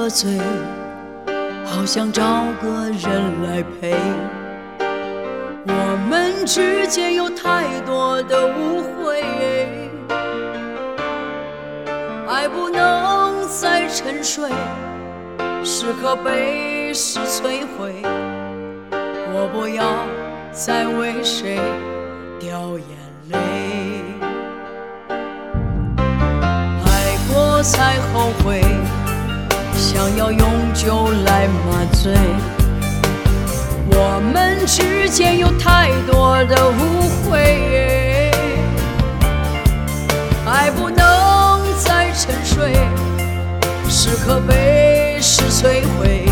喝醉，好想找个人来陪。我们之间有太多的误会，爱不能再沉睡，时刻被事摧毁。我不要再为谁掉眼泪，爱过才后悔，想要永久来麻醉。我们之间有太多的误会，爱不能再沉睡，是可悲是摧毁。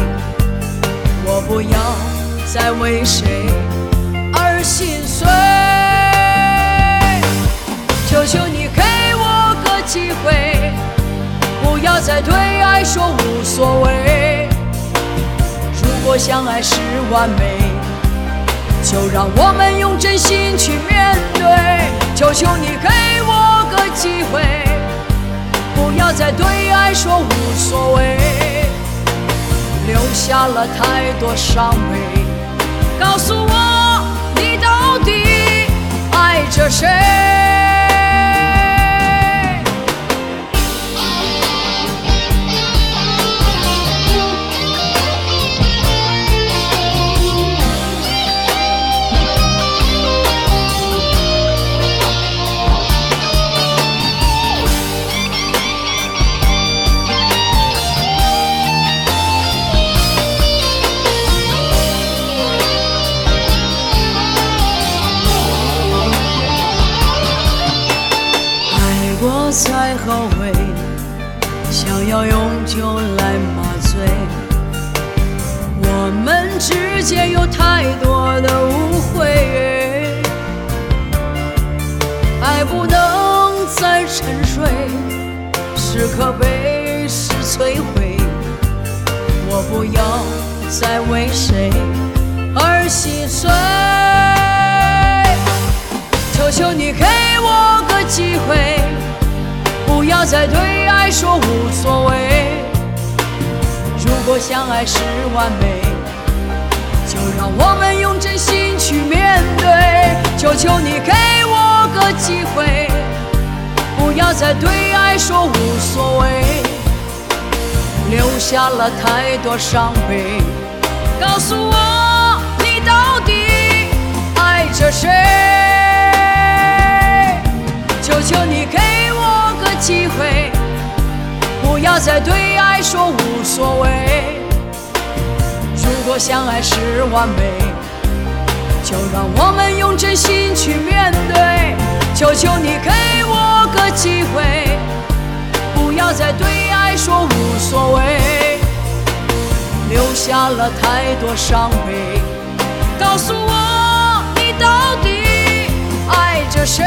我不要再为谁而心碎，求求你给我个机会，不要再对说无所谓。如果相爱是完美，就让我们用真心去面对。求求你给我个机会，不要再对爱说无所谓，留下了太多伤悲。告诉我，你到底爱着谁？要用酒来麻醉。我们之间有太多的误会，爱不能再沉睡，时刻被事摧毁。我不要再为谁而心碎。求求你给我个机会，不要再对爱说无所谓。如果相爱是完美，就让我们用真心去面对。求求你给我个机会，不要再对爱说无所谓，留下了太多伤悲。告诉我，你到底爱着谁？求求你给机会，不要再对爱说无所谓。如果相爱是完美，就让我们用真心去面对。求求你给我个机会，不要再对爱说无所谓，留下了太多伤悲。告诉我，你到底爱着谁？